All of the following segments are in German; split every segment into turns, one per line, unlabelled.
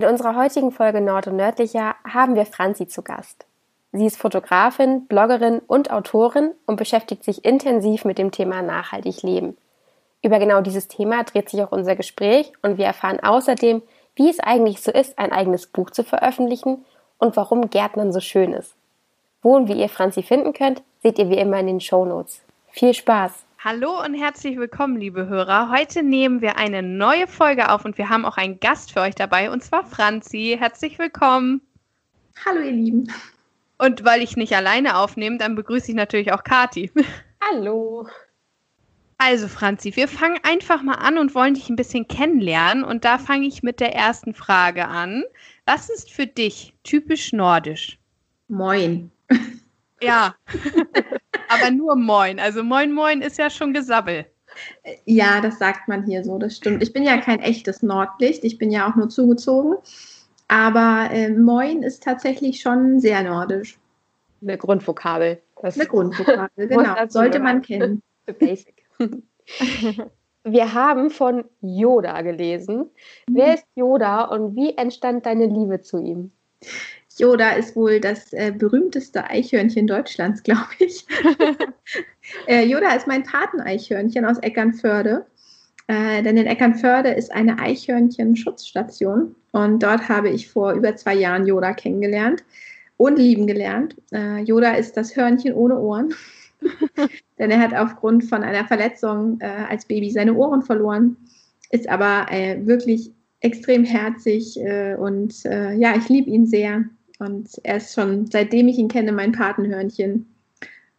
In unserer heutigen Folge Nord und Nördlicher haben wir Franzi zu Gast. Sie ist Fotografin, Bloggerin und Autorin und beschäftigt sich intensiv mit dem Thema nachhaltig leben. Über genau dieses Thema dreht sich auch unser Gespräch und wir erfahren außerdem, wie es eigentlich so ist, ein eigenes Buch zu veröffentlichen und warum Gärtnern so schön ist. Wo und wie ihr Franzi finden könnt, seht ihr wie immer in den Show Notes. Viel Spaß!
Hallo und herzlich willkommen, liebe Hörer. Heute nehmen wir eine neue Folge auf und wir haben auch einen Gast für euch dabei, und zwar Franzi. Herzlich willkommen.
Hallo, ihr Lieben.
Und weil ich nicht alleine aufnehme, dann begrüße ich natürlich auch Kati.
Hallo.
Also Franzi, wir fangen einfach mal an und wollen dich ein bisschen kennenlernen. Und da fange ich mit der ersten Frage an. Was ist für dich typisch nordisch?
Moin.
Ja, aber nur Moin. Also Moin Moin ist ja schon Gesabbel.
Ja, das sagt man hier so, das stimmt. Ich bin ja kein echtes Nordlicht, ich bin ja auch nur zugezogen. Aber äh, Moin ist tatsächlich schon sehr nordisch.
Eine Grundvokabel.
Das Eine Grundvokabel, genau. Sollte man kennen. Basic.
Wir haben von Yoda gelesen. Mhm. Wer ist Yoda und wie entstand deine Liebe zu ihm?
Yoda ist wohl das äh, berühmteste Eichhörnchen Deutschlands, glaube ich. äh, Yoda ist mein Pateneichhörnchen aus Eckernförde. Äh, denn in Eckernförde ist eine Eichhörnchen-Schutzstation und dort habe ich vor über zwei Jahren Yoda kennengelernt und lieben gelernt. Äh, Yoda ist das Hörnchen ohne Ohren. Denn er hat aufgrund von einer Verletzung äh, als Baby seine Ohren verloren, ist aber äh, wirklich extrem herzig und ja, ich liebe ihn sehr. Und er ist schon, seitdem ich ihn kenne, mein Patenhörnchen.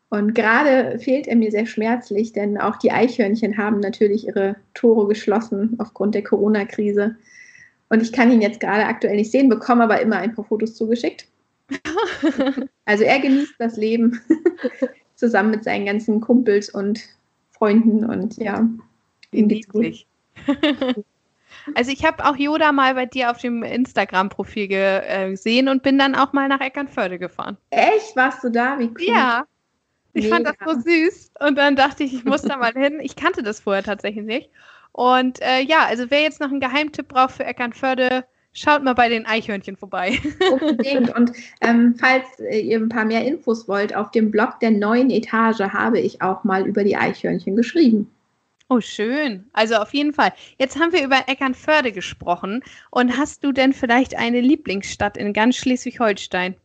Und gerade fehlt er mir sehr schmerzlich, denn auch die Eichhörnchen haben natürlich ihre Tore geschlossen aufgrund der Corona-Krise. Und ich kann ihn jetzt gerade aktuell nicht sehen, bekomme aber immer ein paar Fotos zugeschickt. also er genießt das Leben zusammen mit seinen ganzen Kumpels und Freunden und ja, ihm geht's gut.
Also ich habe auch Yoda mal bei dir auf dem Instagram-Profil äh, gesehen und bin dann auch mal nach Eckernförde gefahren.
Echt? Warst du da? Wie
cool. Ja. Ich Mega. fand das so süß und dann dachte ich, ich muss da mal hin. Ich kannte das vorher tatsächlich nicht. Und äh, ja, also wer jetzt noch einen Geheimtipp braucht für Eckernförde, Schaut mal bei den Eichhörnchen vorbei.
Unbedingt. Und ähm, falls ihr ein paar mehr Infos wollt, auf dem Blog der neuen Etage habe ich auch mal über die Eichhörnchen geschrieben.
Oh, schön. Also auf jeden Fall. Jetzt haben wir über Eckernförde gesprochen. Und hast du denn vielleicht eine Lieblingsstadt in ganz Schleswig-Holstein?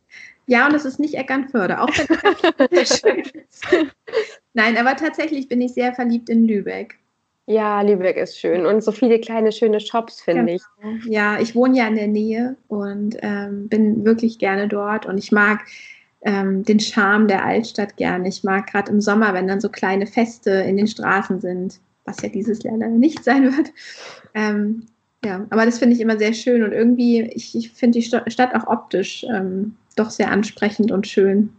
Ja, und es ist nicht Eckernförde, auch wenn es schön ist. Nein, aber tatsächlich bin ich sehr verliebt in Lübeck.
Ja, Lübeck ist schön und so viele kleine schöne Shops, finde genau.
ich. Ja, ich wohne ja in der Nähe und ähm, bin wirklich gerne dort und ich mag ähm, den Charme der Altstadt gerne. Ich mag gerade im Sommer, wenn dann so kleine Feste in den Straßen sind, was ja dieses Jahr leider nicht sein wird. Ähm, ja, aber das finde ich immer sehr schön und irgendwie, ich, ich finde die Stadt auch optisch ähm, doch sehr ansprechend und schön.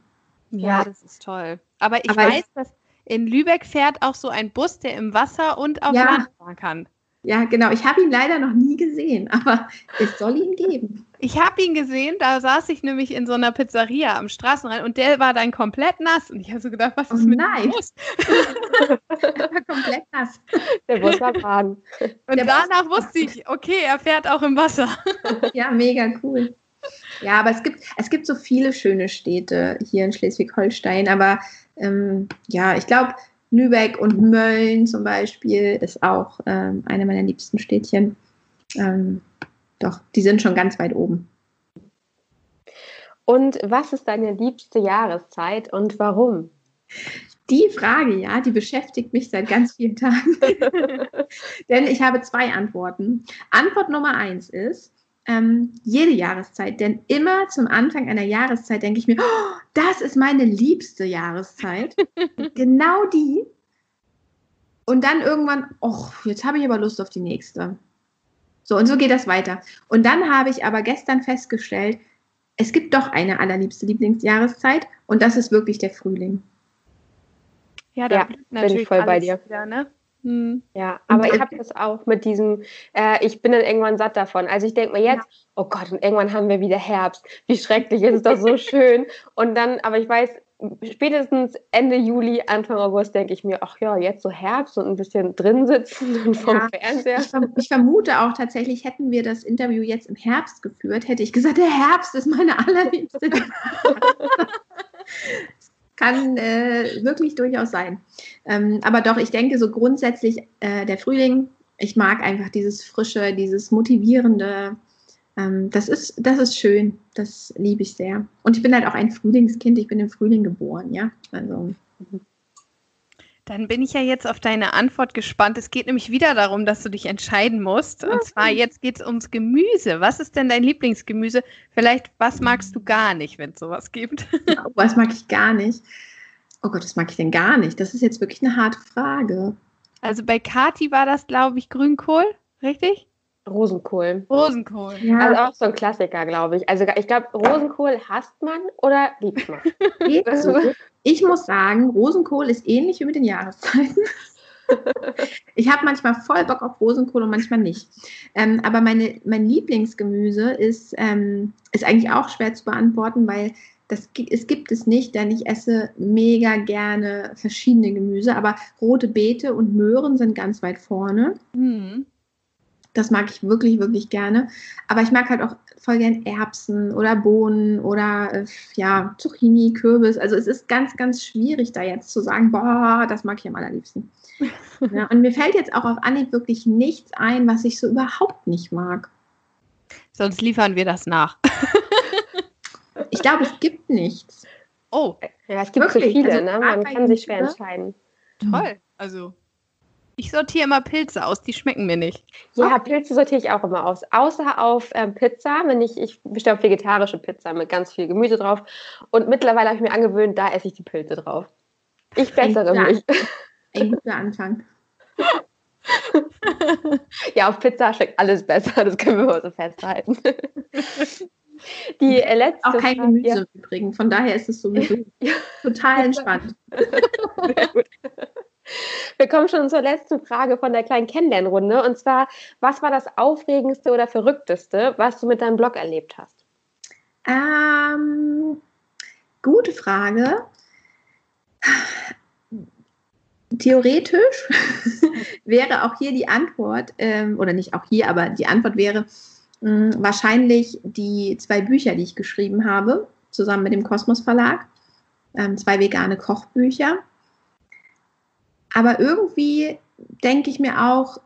Ja, das ist toll. Aber ich aber weiß, ich, dass in Lübeck fährt auch so ein Bus, der im Wasser und auf ja. Land fahren kann.
Ja, genau. Ich habe ihn leider noch nie gesehen, aber es soll ihn geben.
Ich habe ihn gesehen, da saß ich nämlich in so einer Pizzeria am Straßenrand und der war dann komplett nass. Und ich habe so gedacht, was ist oh, mit
nein. dem Bus? er war komplett nass.
Der Bus war fahren.
Und der danach Bus wusste ich, okay, er fährt auch im Wasser.
ja, mega cool. Ja, aber es gibt, es gibt so viele schöne Städte hier in Schleswig-Holstein, aber ähm, ja, ich glaube, Lübeck und Mölln zum Beispiel ist auch ähm, eine meiner liebsten Städtchen. Ähm, doch, die sind schon ganz weit oben.
Und was ist deine liebste Jahreszeit und warum?
Die Frage, ja, die beschäftigt mich seit ganz vielen Tagen. Denn ich habe zwei Antworten. Antwort Nummer eins ist, ähm, jede Jahreszeit. Denn immer zum Anfang einer Jahreszeit denke ich mir, oh, das ist meine liebste Jahreszeit. genau die. Und dann irgendwann, oh, jetzt habe ich aber Lust auf die nächste. So, und so geht das weiter. Und dann habe ich aber gestern festgestellt, es gibt doch eine allerliebste Lieblingsjahreszeit und das ist wirklich der Frühling.
Ja, da ja, bin ich voll bei dir. Wieder, ne? Hm. Ja, aber ich habe das auch mit diesem, äh, ich bin dann irgendwann satt davon. Also ich denke mir jetzt, ja. oh Gott, und irgendwann haben wir wieder Herbst. Wie schrecklich ist das so schön. Und dann, aber ich weiß, spätestens Ende Juli, Anfang August denke ich mir, ach ja, jetzt so Herbst und ein bisschen drin sitzen und vom ja, Fernseher.
Ich, ich, vermute auch tatsächlich, hätten wir das Interview jetzt im Herbst geführt, hätte ich gesagt, der Herbst ist meine allerliebste. Kann äh, wirklich durchaus sein. Ähm, aber doch, ich denke so grundsätzlich, äh, der Frühling, ich mag einfach dieses Frische, dieses Motivierende, ähm, das, ist, das ist schön. Das liebe ich sehr. Und ich bin halt auch ein Frühlingskind. Ich bin im Frühling geboren, ja. Also.
Dann bin ich ja jetzt auf deine Antwort gespannt. Es geht nämlich wieder darum, dass du dich entscheiden musst. Und zwar jetzt geht es ums Gemüse. Was ist denn dein Lieblingsgemüse? Vielleicht, was magst du gar nicht, wenn es sowas gibt?
Oh, was mag ich gar nicht? Oh Gott, was mag ich denn gar nicht? Das ist jetzt wirklich eine harte Frage.
Also bei Kati war das, glaube ich, Grünkohl, richtig?
Rosenkohl.
Rosenkohl.
Ja. Also auch so ein Klassiker, glaube ich. Also ich glaube, Rosenkohl hasst man oder liebt man.
Ich muss sagen, Rosenkohl ist ähnlich wie mit den Jahreszeiten. ich habe manchmal voll Bock auf Rosenkohl und manchmal nicht. Ähm, aber meine, mein Lieblingsgemüse ist, ähm, ist eigentlich auch schwer zu beantworten, weil das, es gibt es nicht, denn ich esse mega gerne verschiedene Gemüse, aber rote Beete und Möhren sind ganz weit vorne. Mhm. Das mag ich wirklich, wirklich gerne. Aber ich mag halt auch voll gern Erbsen oder Bohnen oder äh, ja, Zucchini, Kürbis. Also es ist ganz, ganz schwierig, da jetzt zu sagen, boah, das mag ich am allerliebsten. ja, und mir fällt jetzt auch auf Anhieb wirklich nichts ein, was ich so überhaupt nicht mag.
Sonst liefern wir das nach.
ich glaube, es gibt nichts.
Oh, ja, es gibt wirklich? so viele, also, ne? man kann sich schwer entscheiden.
Toll, also ich sortiere immer Pilze aus, die schmecken mir nicht.
Ja, oh. Pilze sortiere ich auch immer aus. Außer auf ähm, Pizza, wenn ich, ich bestelle auf vegetarische Pizza mit ganz viel Gemüse drauf. Und mittlerweile habe ich mir angewöhnt, da esse ich die Pilze drauf. Ich bessere ein mich.
Ein guter Anfang.
ja, auf Pizza schmeckt alles besser, das können wir mal so festhalten.
Die äh, letzte auch kein Gemüse ja. übrigens, von daher ist es sowieso total entspannt. Sehr gut.
Wir kommen schon zur letzten Frage von der kleinen Kennenlernrunde. Und zwar, was war das Aufregendste oder Verrückteste, was du mit deinem Blog erlebt hast?
Ähm, gute Frage. Theoretisch wäre auch hier die Antwort, ähm, oder nicht auch hier, aber die Antwort wäre mh, hm, wahrscheinlich die zwei Bücher, die ich geschrieben habe, zusammen mit dem Kosmos Verlag. Ähm, zwei vegane Kochbücher. Aber irgendwie denke ich mir auch,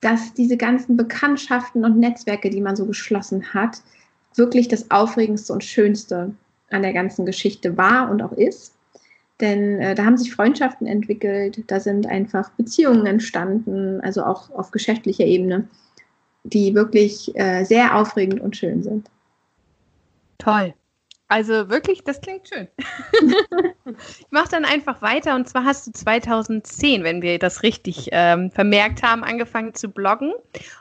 dass diese ganzen Bekanntschaften und Netzwerke, die man so geschlossen hat, wirklich das Aufregendste und Schönste an der ganzen Geschichte war und auch ist. Denn äh, da haben sich Freundschaften entwickelt, da sind einfach Beziehungen entstanden, also auch auf geschäftlicher Ebene, die wirklich äh, sehr aufregend und schön sind.
Toll. Also wirklich, das klingt schön. ich mache dann einfach weiter und zwar hast du 2010, wenn wir das richtig ähm, vermerkt haben, angefangen zu bloggen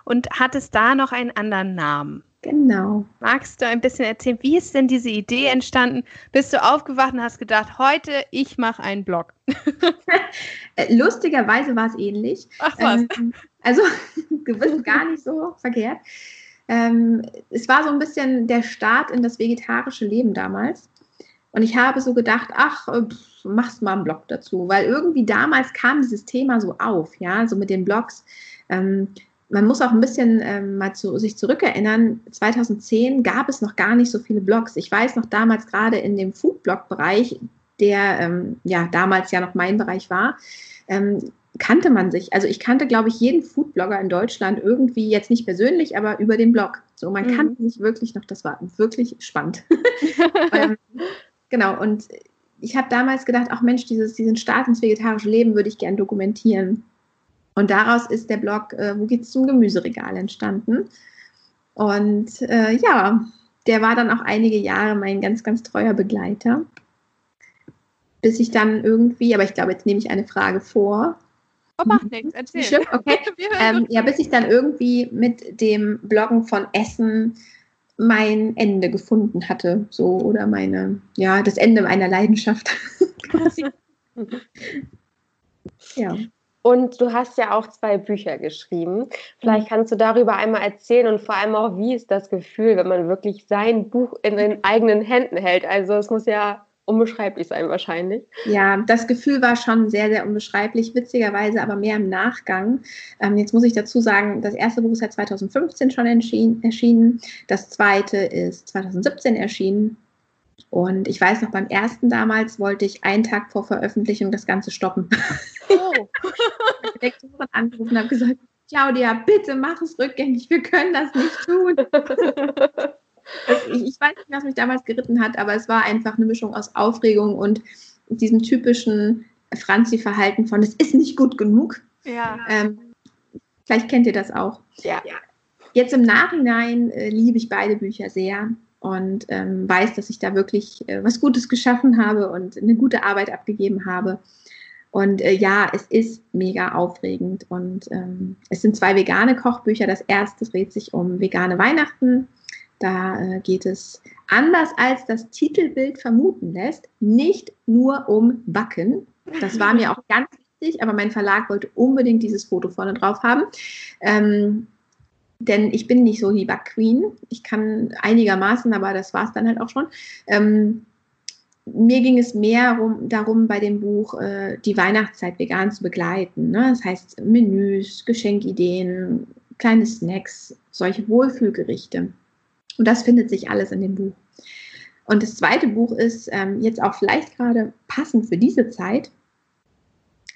und hattest da noch einen anderen Namen.
Genau.
Magst du ein bisschen erzählen, wie ist denn diese Idee entstanden? Bist du aufgewacht und hast gedacht, heute ich mache einen Blog?
Lustigerweise war es ähnlich. Ach was. Ähm, also gewiss gar nicht so verkehrt. Ähm, es war so ein bisschen der Start in das vegetarische Leben damals. Und ich habe so gedacht, ach, äh, pff, machst mal einen Blog dazu, weil irgendwie damals kam dieses Thema so auf, ja, so mit den Blogs. Ähm, man muss auch ein bisschen ähm, mal zu, sich zurückerinnern. 2010 gab es noch gar nicht so viele Blogs. Ich weiß noch damals gerade in dem Foodblog-Bereich, der ähm, ja damals ja noch mein Bereich war, ähm, kannte man sich. Also ich kannte, glaube ich, jeden Foodblogger in Deutschland irgendwie, jetzt nicht persönlich, aber über den Blog. So, man mhm. kannte sich wirklich noch, das war wirklich spannend. ähm, genau, und ich habe damals gedacht, ach Mensch, dieses, diesen Start ins vegetarische Leben würde ich gern dokumentieren. Und daraus ist der Blog äh, Wo geht's zum Gemüseregal entstanden. Und äh, ja, der war dann auch einige Jahre mein ganz, ganz treuer Begleiter. Bis ich dann irgendwie, aber ich glaube, jetzt nehme ich eine Frage vor,
Oh, macht nichts, erzähl. Schiff,
okay. ähm, ja, bis ich dann irgendwie mit dem Bloggen von Essen mein Ende gefunden hatte, so oder meine, ja, das Ende meiner Leidenschaft.
ja. Und du hast ja auch zwei Bücher geschrieben. Vielleicht kannst du darüber einmal erzählen und vor allem auch, wie ist das Gefühl, wenn man wirklich sein Buch in den eigenen Händen hält? Also es muss ja unbeschreiblich sein wahrscheinlich.
Ja, das Gefühl war schon sehr, sehr unbeschreiblich, witzigerweise aber mehr im Nachgang. Ähm, jetzt muss ich dazu sagen, das erste Buch ist ja 2015 schon erschienen, das zweite ist 2017 erschienen. Und ich weiß noch, beim ersten damals wollte ich einen Tag vor Veröffentlichung das Ganze stoppen. Oh. ich Lektorin angerufen und habe gesagt, Claudia, bitte mach es rückgängig, wir können das nicht tun. ich, ich, weiß nicht, was mich damals geritten hat, aber es war einfach eine Mischung aus Aufregung und diesem typischen Franzi-Verhalten von, es ist nicht gut genug. Ja. Ähm, vielleicht kennt ihr das auch. Ja. Jetzt im Nachhinein äh, liebe ich beide Bücher sehr und ähm, weiß, dass ich da wirklich äh, was Gutes geschaffen habe und eine gute Arbeit abgegeben habe. Und äh, ja, es ist mega aufregend. Und ähm, es sind zwei vegane Kochbücher. Das erste dreht sich um vegane Weihnachten. Da äh, geht es anders als das Titelbild vermuten lässt, nicht nur um Backen. Das war mir auch ganz wichtig, aber mein Verlag wollte unbedingt dieses Foto vorne drauf haben. Ähm, denn ich bin nicht so die Backqueen. Ich kann einigermaßen, aber das war es dann halt auch schon. Ähm, mir ging es mehr rum, darum, bei dem Buch äh, die Weihnachtszeit vegan zu begleiten. Ne? Das heißt Menüs, Geschenkideen, kleine Snacks, solche Wohlfühlgerichte. Und das findet sich alles in dem Buch. Und das zweite Buch ist ähm, jetzt auch vielleicht gerade passend für diese Zeit,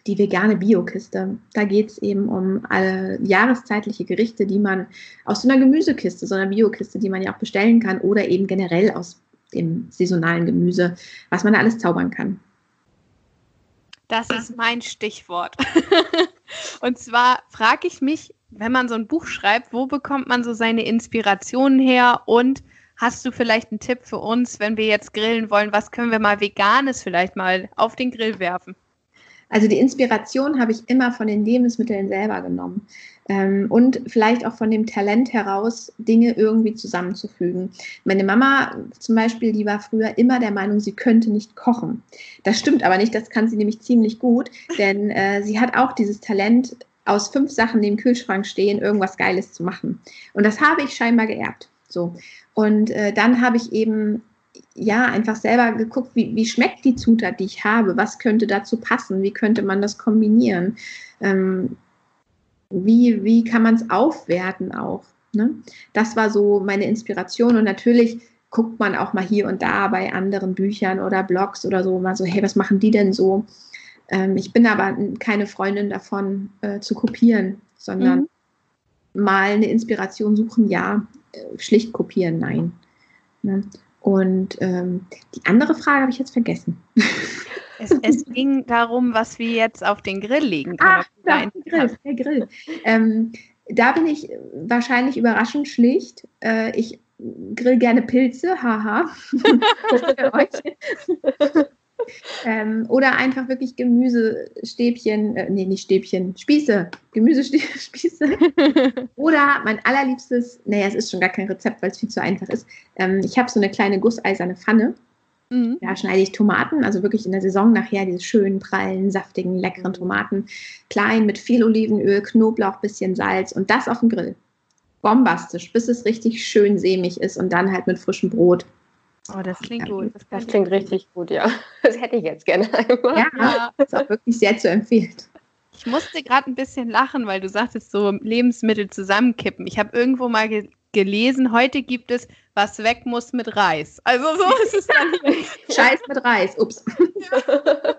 die vegane Biokiste. Da geht es eben um alle jahreszeitliche Gerichte, die man aus so einer Gemüsekiste, so einer Biokiste, die man ja auch bestellen kann oder eben generell aus dem saisonalen Gemüse, was man da alles zaubern kann.
Das ist mein Stichwort. und zwar frage ich mich, wenn man so ein Buch schreibt, wo bekommt man so seine Inspirationen her und hast du vielleicht einen Tipp für uns, wenn wir jetzt grillen wollen, was können wir mal veganes vielleicht mal auf den Grill werfen?
Also die Inspiration habe ich immer von den Lebensmitteln selber genommen ähm, und vielleicht auch von dem Talent heraus, Dinge irgendwie zusammenzufügen. Meine Mama zum Beispiel, die war früher immer der Meinung, sie könnte nicht kochen. Das stimmt aber nicht, das kann sie nämlich ziemlich gut, denn äh, sie hat auch dieses Talent, aus fünf Sachen, die im Kühlschrank stehen, irgendwas Geiles zu machen. Und das habe ich scheinbar geerbt. So. Und äh, dann habe ich eben ja, einfach selber geguckt, wie, wie schmeckt die Zutat, die ich habe, was könnte dazu passen, wie könnte man das kombinieren, ähm, wie, wie kann man es aufwerten auch. Ne? Das war so meine Inspiration und natürlich guckt man auch mal hier und da bei anderen Büchern oder Blogs oder so mal so, hey, was machen die denn so? Ähm, ich bin aber keine Freundin davon äh, zu kopieren, sondern mhm. mal eine Inspiration suchen, ja, äh, schlicht kopieren, nein. Ne? Und ähm, die andere Frage habe ich jetzt vergessen.
Es, es, ging darum, was wir jetzt auf den Grill legen
können. Ach, der Grill, der Grill. Ähm, da bin ich wahrscheinlich überraschend schlicht. Äh, ich grill gerne Pilze, haha. Ähm, oder einfach wirklich Gemüsestäbchen, äh, nee, nicht Stäbchen, Spieße, Gemüsespieße. oder mein allerliebstes, naja, es ist schon gar kein Rezept, weil es viel zu einfach ist. Ähm, ich habe so eine kleine gusseiserne Pfanne. Mhm. Da schneide ich Tomaten, also wirklich in der Saison nachher diese schönen, prallen, saftigen, leckeren Tomaten. Klein mit viel Olivenöl, Knoblauch, bisschen Salz und das auf dem Grill. Bombastisch, bis es richtig schön sämig ist und dann halt mit frischem Brot.
Oh, das klingt gut.
Das, das klingt richtig gut, ja. Das hätte ich jetzt gerne einmal.
Ja, das ist auch wirklich sehr zu empfehlen.
Ich musste gerade ein bisschen lachen, weil du sagtest, so Lebensmittel zusammenkippen. Ich habe irgendwo mal ge gelesen, heute gibt es was weg muss mit Reis. Also so ist es dann.
Scheiß mit Reis, ups. Ja.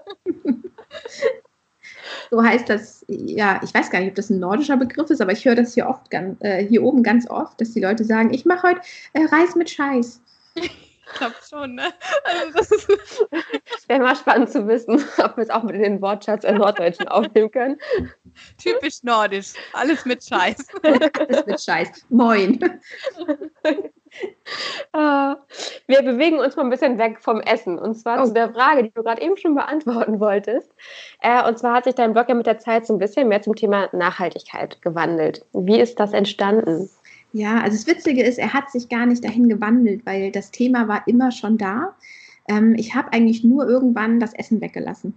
so heißt das, ja, ich weiß gar nicht, ob das ein nordischer Begriff ist, aber ich höre das hier oft, äh, hier oben ganz oft, dass die Leute sagen, ich mache heute äh, Reis mit Scheiß.
Ich glaube schon, ne? Also
das Wäre mal spannend zu wissen, ob wir es auch mit in den Wortschatz im Norddeutschen aufnehmen können.
Typisch nordisch. Alles mit Scheiß.
Alles mit Scheiß. Moin.
Uh, wir bewegen uns mal ein bisschen weg vom Essen. Und zwar oh. zu der Frage, die du gerade eben schon beantworten wolltest. Äh, und zwar hat sich dein Blog ja mit der Zeit so ein bisschen mehr zum Thema Nachhaltigkeit gewandelt. Wie ist das entstanden?
Ja, also das Witzige ist, er hat sich gar nicht dahin gewandelt, weil das Thema war immer schon da. Ähm, ich habe eigentlich nur irgendwann das Essen weggelassen,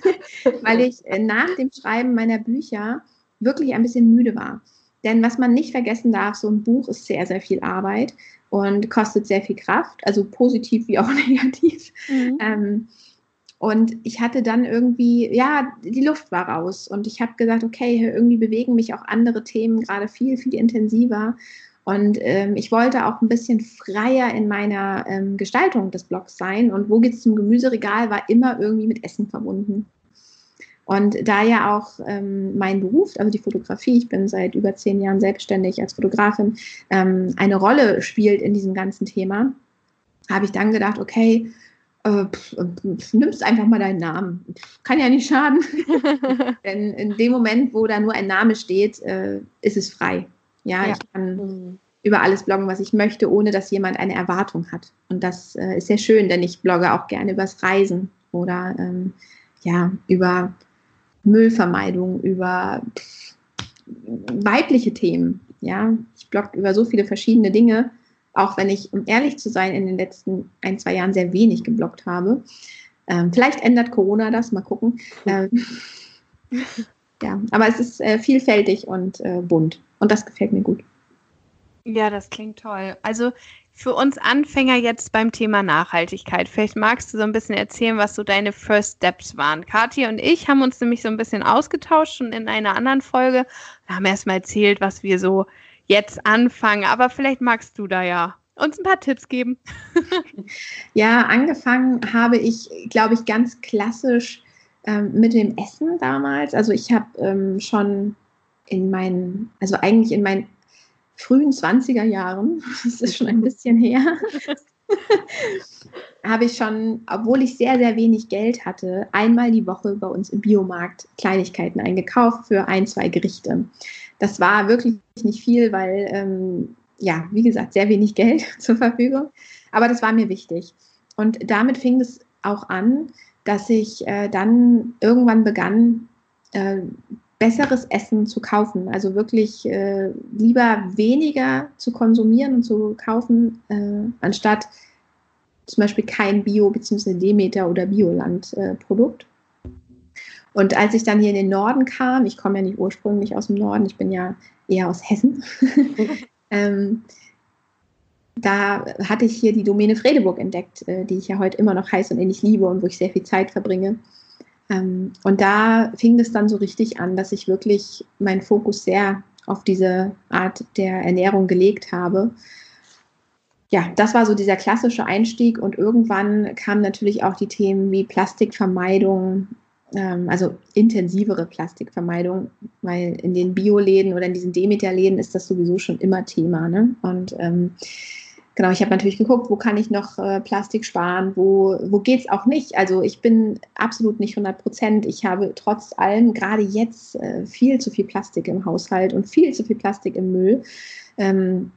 weil ich äh, nach dem Schreiben meiner Bücher wirklich ein bisschen müde war. denn was man nicht vergessen darf, so ein Buch ist sehr, sehr viel Arbeit und kostet sehr viel Kraft, also positiv wie auch negativ. Mhm. Ähm, und ich hatte dann irgendwie, ja, die Luft war raus. Und ich habe gesagt, okay, irgendwie bewegen mich auch andere Themen gerade viel, viel intensiver. Und ähm, ich wollte auch ein bisschen freier in meiner ähm, Gestaltung des Blogs sein. Und wo geht's zum Gemüseregal war immer irgendwie mit Essen verbunden. Und da ja auch ähm, mein Beruf, also die Fotografie, ich bin seit über zehn Jahren selbstständig als Fotografin, ähm, eine Rolle spielt in diesem ganzen Thema, habe ich dann gedacht, okay, äh, nimmst einfach mal deinen Namen. Kann ja nicht schaden. Denn in dem Moment, wo da nur ein Name steht, äh, ist es frei. Ja, ja. ich kann mhm. über alles bloggen, was ich möchte, ohne dass jemand eine Erwartung hat. Und das äh, ist sehr schön, denn ich blogge auch gerne übers Reisen oder ähm, ja, über Müllvermeidung, über weibliche Themen. Ja, ich blogge über so viele verschiedene Dinge auch wenn ich, um ehrlich zu sein, in den letzten ein, zwei Jahren sehr wenig geblockt habe. Ähm, vielleicht ändert Corona das, mal gucken. Ähm, ja, aber es ist äh, vielfältig und äh, bunt und das gefällt mir gut.
Ja, das klingt toll. Also für uns Anfänger jetzt beim Thema Nachhaltigkeit, vielleicht magst du so ein bisschen erzählen, was so deine First Steps waren. Kathi und ich haben uns nämlich so ein bisschen ausgetauscht schon in einer anderen Folge. Wir haben erstmal erzählt, was wir so jetzt anfangen. Aber vielleicht magst du da ja uns ein paar Tipps geben.
ja, angefangen habe ich, glaube ich, ganz klassisch ähm, mit dem Essen damals. Also ich habe ähm, schon in meinen, also eigentlich in meinen frühen 20er Jahren, das ist schon ein bisschen her, habe ich schon, obwohl ich sehr, sehr wenig Geld hatte, einmal die Woche bei uns im Biomarkt Kleinigkeiten eingekauft für ein, zwei Gerichte. Das war wirklich nicht viel, weil, ähm, ja, wie gesagt, sehr wenig Geld zur Verfügung. Aber das war mir wichtig. Und damit fing es auch an, dass ich äh, dann irgendwann begann, äh, besseres Essen zu kaufen. Also wirklich äh, lieber weniger zu konsumieren und zu kaufen, äh, anstatt zum Beispiel kein Bio- bzw. Demeter- oder Bioland-Produkt. Und als ich dann hier in den Norden kam, ich komme ja nicht ursprünglich aus dem Norden, ich bin ja eher aus Hessen, ähm, da hatte ich hier die Domäne Fredeburg entdeckt, äh, die ich ja heute immer noch heiß und ähnlich liebe und wo ich sehr viel Zeit verbringe. Ähm, und da fing es dann so richtig an, dass ich wirklich meinen Fokus sehr auf diese Art der Ernährung gelegt habe. Ja, das war so dieser klassische Einstieg und irgendwann kamen natürlich auch die Themen wie Plastikvermeidung, ähm, also intensivere Plastikvermeidung, weil in den Bioläden oder in diesen Demeter-Läden ist das sowieso schon immer Thema. Ne? Und ähm, genau, ich habe natürlich geguckt, wo kann ich noch äh, Plastik sparen, wo, wo geht es auch nicht. Also ich bin absolut nicht 100 Prozent. Ich habe trotz allem gerade jetzt äh, viel zu viel Plastik im Haushalt und viel zu viel Plastik im Müll. Ähm,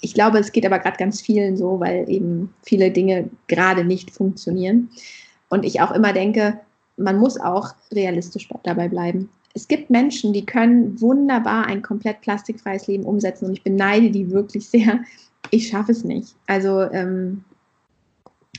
ich glaube, es geht aber gerade ganz vielen so, weil eben viele Dinge gerade nicht funktionieren. Und ich auch immer denke, man muss auch realistisch dabei bleiben. Es gibt Menschen, die können wunderbar ein komplett plastikfreies Leben umsetzen und ich beneide die wirklich sehr. Ich schaffe es nicht. Also ähm,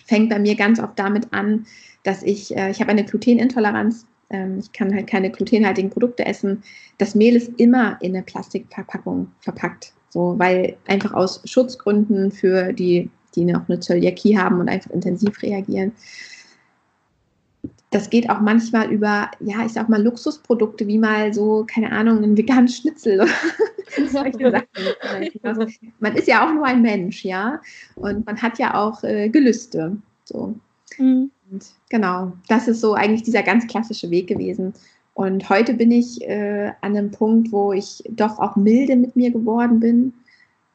fängt bei mir ganz oft damit an, dass ich, äh, ich habe eine Glutenintoleranz. Ähm, ich kann halt keine glutenhaltigen Produkte essen. Das Mehl ist immer in eine Plastikverpackung verpackt. So, weil einfach aus Schutzgründen für die, die noch eine Zöliakie haben und einfach intensiv reagieren das geht auch manchmal über, ja, ich sag mal, Luxusprodukte, wie mal so, keine Ahnung, ein veganes Schnitzel. man ist ja auch nur ein Mensch, ja. Und man hat ja auch äh, Gelüste. So. Mhm. Und genau, das ist so eigentlich dieser ganz klassische Weg gewesen. Und heute bin ich äh, an einem Punkt, wo ich doch auch milde mit mir geworden bin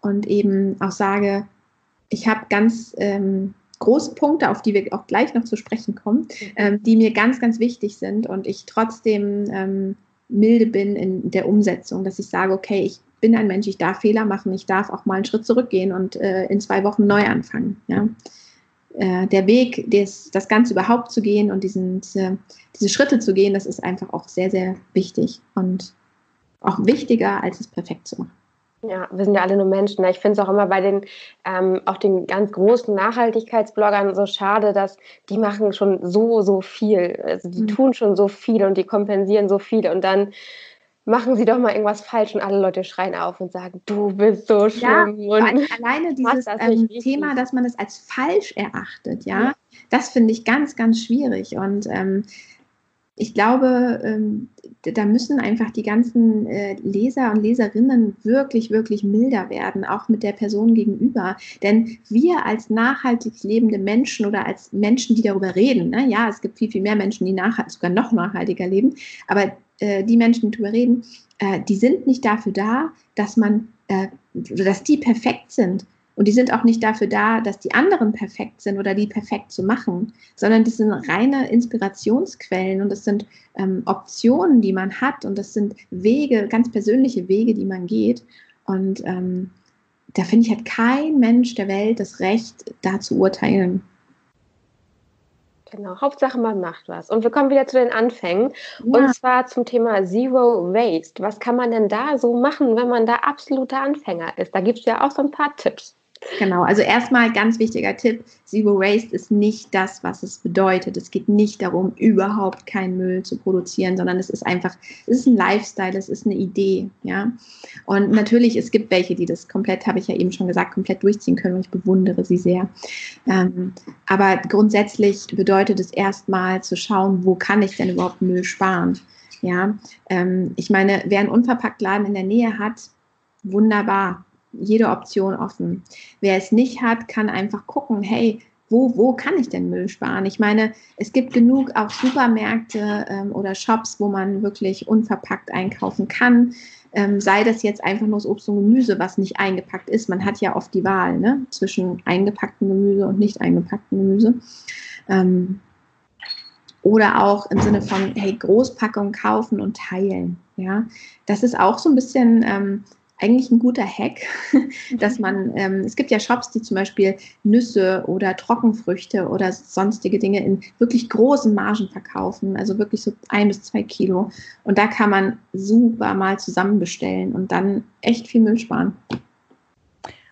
und eben auch sage, ich habe ganz ähm, große Punkte, auf die wir auch gleich noch zu sprechen kommen, ähm, die mir ganz, ganz wichtig sind und ich trotzdem ähm, milde bin in der Umsetzung, dass ich sage, okay, ich bin ein Mensch, ich darf Fehler machen, ich darf auch mal einen Schritt zurückgehen und äh, in zwei Wochen neu anfangen. Ja? Äh, der Weg, des, das Ganze überhaupt zu gehen und diesen, diese, diese Schritte zu gehen, das ist einfach auch sehr, sehr wichtig und auch wichtiger, als es perfekt zu machen.
Ja, wir sind ja alle nur Menschen. Ne? Ich finde es auch immer bei den, ähm, auch den ganz großen Nachhaltigkeitsbloggern so schade, dass die machen schon so, so viel. Also die mhm. tun schon so viel und die kompensieren so viel und dann machen Sie doch mal irgendwas falsch und alle Leute schreien auf und sagen, du bist so schlimm. Ja,
und alleine dieses das ähm, Thema, dass man es als falsch erachtet, ja, ja. das finde ich ganz, ganz schwierig. Und ähm, ich glaube, ähm, da müssen einfach die ganzen äh, Leser und Leserinnen wirklich, wirklich milder werden, auch mit der Person gegenüber. Denn wir als nachhaltig lebende Menschen oder als Menschen, die darüber reden, ne, ja, es gibt viel, viel mehr Menschen, die nachhaltig, sogar noch nachhaltiger leben, aber äh, die Menschen, die darüber reden, äh, die sind nicht dafür da, dass man, dass die perfekt sind, und die sind auch nicht dafür da, dass die anderen perfekt sind oder die perfekt zu machen, sondern das sind reine Inspirationsquellen und das sind ähm, Optionen, die man hat und das sind Wege, ganz persönliche Wege, die man geht. Und ähm, da finde ich, hat kein Mensch der Welt das Recht, da zu urteilen.
Genau, Hauptsache man macht was. Und wir kommen wieder zu den Anfängen. Ja. Und zwar zum Thema Zero Waste. Was kann man denn da so machen, wenn man da absoluter Anfänger ist? Da gibt es ja auch so ein paar Tipps.
Genau, also erstmal ganz wichtiger Tipp, Zero Waste ist nicht das, was es bedeutet. Es geht nicht darum, überhaupt keinen Müll zu produzieren, sondern es ist einfach, es ist ein Lifestyle, es ist eine Idee, ja. Und natürlich, es gibt welche, die das komplett, habe ich ja eben schon gesagt, komplett durchziehen können und ich bewundere sie sehr. Ähm, aber grundsätzlich bedeutet es erstmal zu schauen, wo kann ich denn überhaupt Müll sparen? Ja, ähm, ich meine, wer einen Unverpacktladen in der Nähe hat, wunderbar jede Option offen. Wer es nicht hat, kann einfach gucken, hey, wo, wo kann ich denn Müll sparen? Ich meine, es gibt genug auch Supermärkte ähm, oder Shops, wo man wirklich unverpackt einkaufen kann. Ähm, sei das jetzt einfach nur das Obst und Gemüse, was nicht eingepackt ist. Man hat ja oft die Wahl ne? zwischen eingepacktem Gemüse und nicht eingepacktem Gemüse. Ähm, oder auch im Sinne von, hey, Großpackung kaufen und teilen. Ja, das ist auch so ein bisschen ähm, eigentlich ein guter Hack, dass man, ähm, es gibt ja Shops, die zum Beispiel Nüsse oder Trockenfrüchte oder sonstige Dinge in wirklich großen Margen verkaufen, also wirklich so ein bis zwei Kilo. Und da kann man super mal zusammenbestellen und dann echt viel Müll sparen.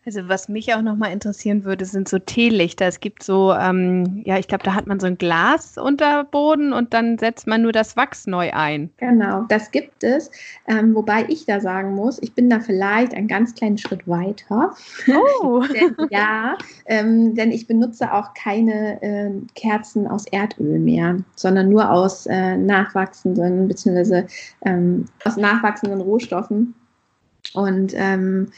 Also was mich auch nochmal interessieren würde, sind so Teelichter. Es gibt so, ähm, ja, ich glaube, da hat man so ein Glas unter Boden und dann setzt man nur das Wachs neu ein.
Genau, das gibt es. Ähm, wobei ich da sagen muss, ich bin da vielleicht einen ganz kleinen Schritt weiter. Oh! denn, ja, ähm, denn ich benutze auch keine äh, Kerzen aus Erdöl mehr, sondern nur aus äh, nachwachsenden, beziehungsweise ähm, aus nachwachsenden Rohstoffen. Und ähm,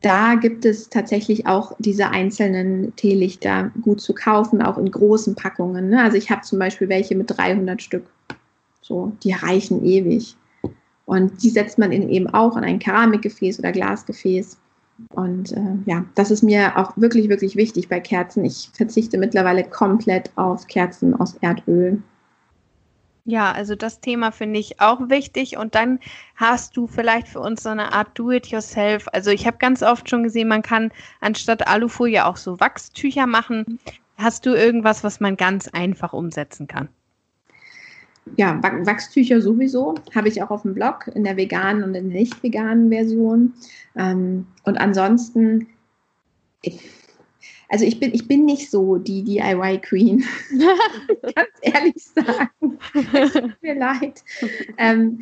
da gibt es tatsächlich auch diese einzelnen Teelichter gut zu kaufen, auch in großen Packungen. Ne? Also ich habe zum Beispiel welche mit 300 Stück. So, die reichen ewig. Und die setzt man in, eben auch in ein Keramikgefäß oder Glasgefäß. Und äh, ja, das ist mir auch wirklich, wirklich wichtig bei Kerzen. Ich verzichte mittlerweile komplett auf Kerzen aus Erdöl.
Ja, also das Thema finde ich auch wichtig. Und dann hast du vielleicht für uns so eine Art Do-it-yourself. Also ich habe ganz oft schon gesehen, man kann anstatt Alufolie auch so Wachstücher machen. Hast du irgendwas, was man ganz einfach umsetzen kann?
Ja, Wachstücher sowieso. Habe ich auch auf dem Blog in der veganen und in der nicht veganen Version. Ähm, und ansonsten, also ich bin, ich bin nicht so die DIY-Queen. ganz ehrlich sagen. Tut mir leid. Ähm,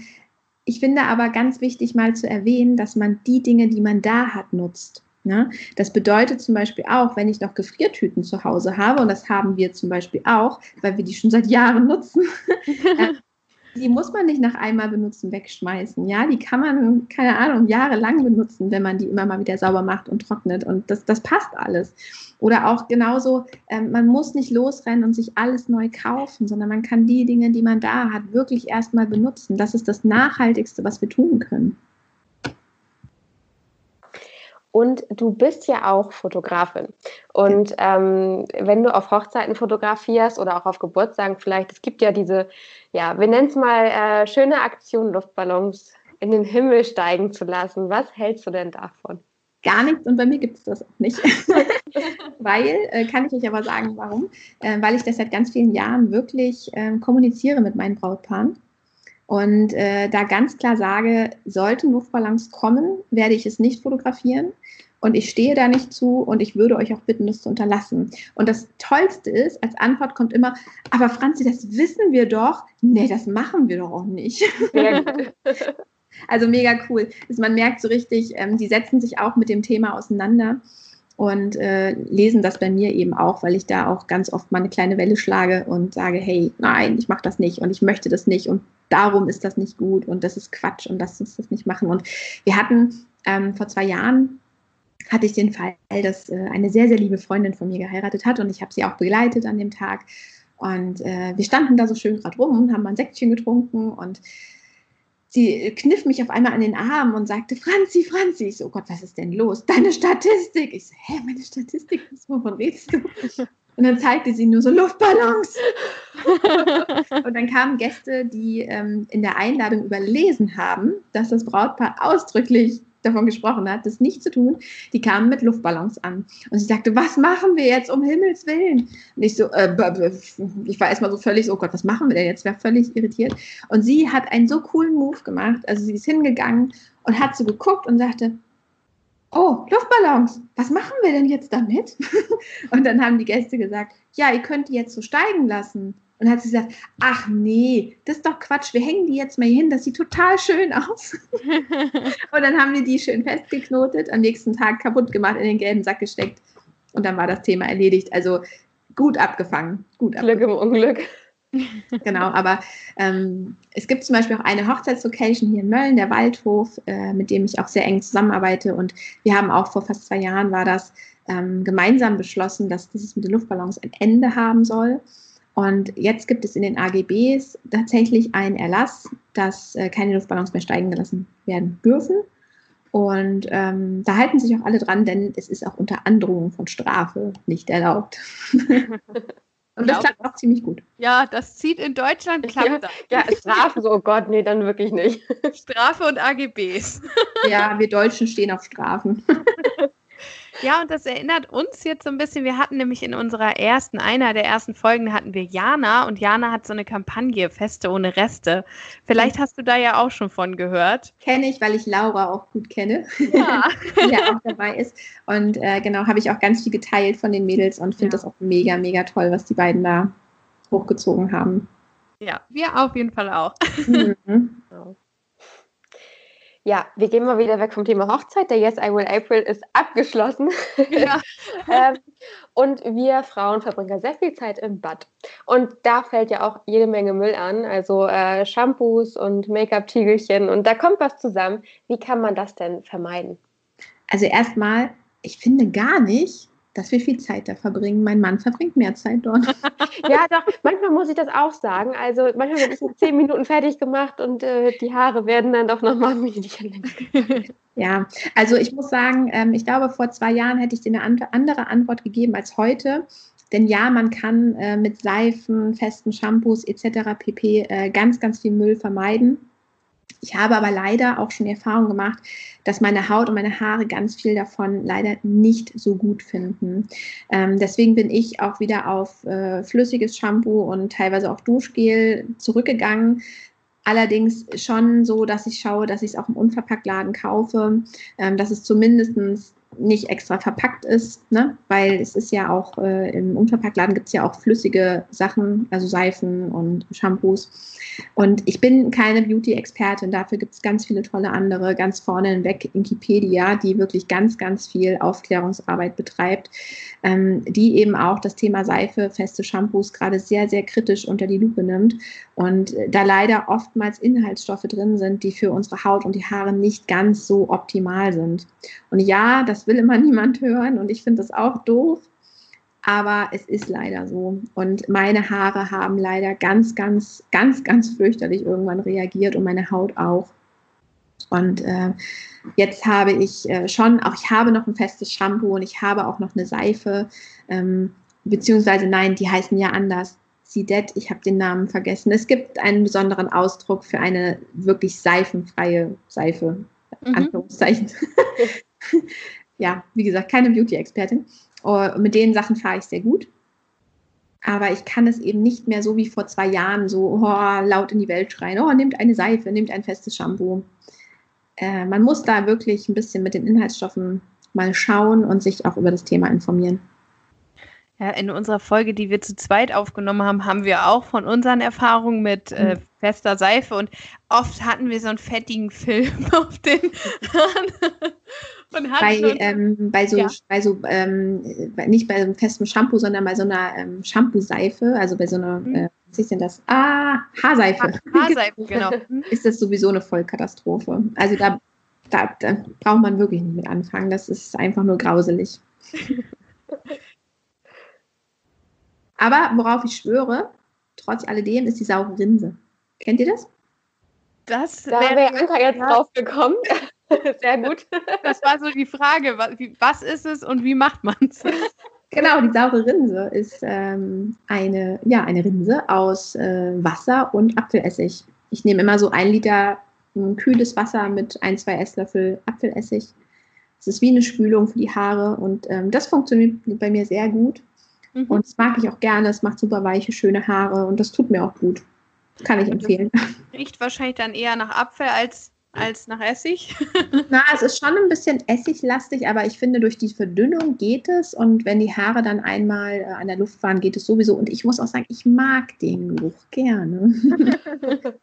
ich finde aber ganz wichtig mal zu erwähnen, dass man die Dinge, die man da hat, nutzt. Ne? Das bedeutet zum Beispiel auch, wenn ich noch Gefriertüten zu Hause habe, und das haben wir zum Beispiel auch, weil wir die schon seit Jahren nutzen, äh, die muss man nicht nach einmal benutzen wegschmeißen. Ja, die kann man, keine Ahnung, jahrelang benutzen, wenn man die immer mal wieder sauber macht und trocknet. Und das, das passt alles. Oder auch genauso, ähm, man muss nicht losrennen und sich alles neu kaufen, sondern man kann die Dinge, die man da hat, wirklich erstmal benutzen. Das ist das Nachhaltigste, was wir tun können.
Und du bist ja auch Fotografin. Und ähm, wenn du auf Hochzeiten fotografierst oder auch auf Geburtstagen vielleicht, es gibt ja diese, ja, wir nennen es mal äh, schöne Aktion, Luftballons in den Himmel steigen zu lassen. Was hältst du denn davon?
Gar nichts und bei mir gibt es das auch nicht. weil, äh, kann ich euch aber sagen, warum? Äh, weil ich das seit ganz vielen Jahren wirklich ähm, kommuniziere mit meinen Brautpaaren und äh, da ganz klar sage, sollten Luftballons kommen, werde ich es nicht fotografieren. und ich stehe da nicht zu und ich würde euch auch bitten, das zu unterlassen. Und das Tollste ist, als Antwort kommt immer, aber Franzi, das wissen wir doch. Nee, das machen wir doch auch nicht. also mega cool. Also man merkt so richtig, ähm, die setzen sich auch mit dem Thema auseinander und äh, lesen das bei mir eben auch, weil ich da auch ganz oft mal eine kleine Welle schlage und sage, hey, nein, ich mache das nicht und ich möchte das nicht und darum ist das nicht gut und das ist Quatsch und lass uns das nicht machen. Und wir hatten ähm, vor zwei Jahren hatte ich den Fall, dass äh, eine sehr, sehr liebe Freundin von mir geheiratet hat und ich habe sie auch begleitet an dem Tag. Und äh, wir standen da so schön gerade rum und haben mal ein Säckchen getrunken und sie kniff mich auf einmal an den Arm und sagte, Franzi, Franzi. Ich so, oh Gott, was ist denn los? Deine Statistik. Ich so, hä, meine Statistik? Wovon redest du? Und dann zeigte sie nur so Luftballons. und dann kamen Gäste, die ähm, in der Einladung überlesen haben, dass das Brautpaar ausdrücklich davon gesprochen hat, das nicht zu tun, die kamen mit Luftballons an. Und sie sagte, was machen wir jetzt um Himmels Willen? Und ich so, äh, ich war erstmal so völlig oh Gott, was machen wir denn jetzt? Ich war völlig irritiert. Und sie hat einen so coolen Move gemacht. Also sie ist hingegangen und hat so geguckt und sagte, oh, Luftballons, was machen wir denn jetzt damit? und dann haben die Gäste gesagt, ja, ihr könnt die jetzt so steigen lassen. Und hat sie gesagt, ach nee, das ist doch Quatsch, wir hängen die jetzt mal hier hin, das sieht total schön aus. und dann haben wir die schön festgeknotet, am nächsten Tag kaputt gemacht, in den gelben Sack gesteckt und dann war das Thema erledigt. Also gut abgefangen. Gut
abgefangen. Glück im Unglück.
genau, aber ähm, es gibt zum Beispiel auch eine Hochzeitslocation hier in Mölln, der Waldhof, äh, mit dem ich auch sehr eng zusammenarbeite und wir haben auch vor fast zwei Jahren war das ähm, gemeinsam beschlossen, dass dieses mit den Luftballons ein Ende haben soll. Und jetzt gibt es in den AGBs tatsächlich einen Erlass, dass äh, keine Luftballons mehr steigen gelassen werden dürfen. Und ähm, da halten sich auch alle dran, denn es ist auch unter Androhung von Strafe nicht erlaubt. Und das klappt auch ziemlich gut.
Ja, das zieht in Deutschland klappt
ja, ja, Strafe, so, oh Gott, nee, dann wirklich nicht.
Strafe und AGBs.
Ja, wir Deutschen stehen auf Strafen.
Ja, und das erinnert uns jetzt so ein bisschen. Wir hatten nämlich in unserer ersten, einer der ersten Folgen, hatten wir Jana und Jana hat so eine Kampagne, Feste ohne Reste. Vielleicht hast du da ja auch schon von gehört.
Kenne ich, weil ich Laura auch gut kenne, ja. die ja auch dabei ist. Und äh, genau, habe ich auch ganz viel geteilt von den Mädels und finde ja. das auch mega, mega toll, was die beiden da hochgezogen haben.
Ja, wir auf jeden Fall auch. Mhm.
Ja, wir gehen mal wieder weg vom Thema Hochzeit. Der Yes, I Will April ist abgeschlossen. Ja. ähm, und wir Frauen verbringen ja sehr viel Zeit im Bad. Und da fällt ja auch jede Menge Müll an, also äh, Shampoos und Make-up-Tiegelchen. Und da kommt was zusammen. Wie kann man das denn vermeiden?
Also erstmal, ich finde gar nicht, dass wir viel Zeit da verbringen. Mein Mann verbringt mehr Zeit dort.
ja, doch, manchmal muss ich das auch sagen. Also manchmal bin ich in zehn Minuten fertig gemacht und äh, die Haare werden dann doch nochmal
länger. Ja, also ich muss sagen, ähm, ich glaube, vor zwei Jahren hätte ich dir eine andere Antwort gegeben als heute. Denn ja, man kann äh, mit Seifen, festen Shampoos etc. pp. Äh, ganz, ganz viel Müll vermeiden. Ich habe aber leider auch schon die Erfahrung gemacht, dass meine Haut und meine Haare ganz viel davon leider nicht so gut finden. Ähm, deswegen bin ich auch wieder auf äh, flüssiges Shampoo und teilweise auch Duschgel zurückgegangen. Allerdings schon so, dass ich schaue, dass ich es auch im Unverpacktladen kaufe, ähm, dass es zumindest nicht extra verpackt ist, ne? weil es ist ja auch äh, im Unverpacktladen gibt es ja auch flüssige Sachen, also Seifen und Shampoos. Und ich bin keine Beauty-Expertin, dafür gibt es ganz viele tolle andere, ganz vorne hinweg Wikipedia, die wirklich ganz, ganz viel Aufklärungsarbeit betreibt, ähm, die eben auch das Thema Seife, feste Shampoos gerade sehr, sehr kritisch unter die Lupe nimmt. Und äh, da leider oftmals Inhaltsstoffe drin sind, die für unsere Haut und die Haare nicht ganz so optimal sind. Und ja, das will immer niemand hören und ich finde das auch doof. Aber es ist leider so. Und meine Haare haben leider ganz, ganz, ganz, ganz fürchterlich irgendwann reagiert und meine Haut auch. Und äh, jetzt habe ich äh, schon, auch ich habe noch ein festes Shampoo und ich habe auch noch eine Seife, ähm, beziehungsweise nein, die heißen ja anders. Sidet, ich habe den Namen vergessen. Es gibt einen besonderen Ausdruck für eine wirklich seifenfreie Seife. Mhm. Anführungszeichen. ja, wie gesagt, keine Beauty-Expertin. Uh, mit den Sachen fahre ich sehr gut. Aber ich kann es eben nicht mehr so wie vor zwei Jahren so oh, laut in die Welt schreien, oh, nehmt eine Seife, nehmt ein festes Shampoo. Äh, man muss da wirklich ein bisschen mit den Inhaltsstoffen mal schauen und sich auch über das Thema informieren.
Ja, in unserer Folge, die wir zu zweit aufgenommen haben, haben wir auch von unseren Erfahrungen mit äh, mhm. fester Seife und oft hatten wir so einen fettigen Film auf den
und bei, ähm, bei so, ja. bei so ähm, nicht bei einem festen Shampoo, sondern bei so einer ähm, Shampoo-Seife, also bei so einer, mhm. äh, was ist denn das? Ah, Haarseife. Haarseife, genau. Mhm. ist das sowieso eine Vollkatastrophe. Also da, da, da braucht man wirklich nicht mit anfangen. Das ist einfach nur grauselig. Aber worauf ich schwöre, trotz alledem, ist die saure Rinse. Kennt ihr das?
Das da wäre Anka jetzt drauf gekommen. Sehr gut.
Das war so die Frage, was ist es und wie macht man es?
Genau, die saure Rinse ist ähm, eine, ja, eine Rinse aus äh, Wasser und Apfelessig. Ich nehme immer so ein Liter ähm, kühles Wasser mit ein, zwei Esslöffel Apfelessig. Es ist wie eine Spülung für die Haare und ähm, das funktioniert bei mir sehr gut. Mhm. Und das mag ich auch gerne. Es macht super weiche, schöne Haare und das tut mir auch gut. Kann ich empfehlen.
Riecht wahrscheinlich dann eher nach Apfel als, als nach Essig.
Na, es ist schon ein bisschen essiglastig, aber ich finde, durch die Verdünnung geht es. Und wenn die Haare dann einmal äh, an der Luft waren, geht es sowieso. Und ich muss auch sagen, ich mag den Geruch gerne.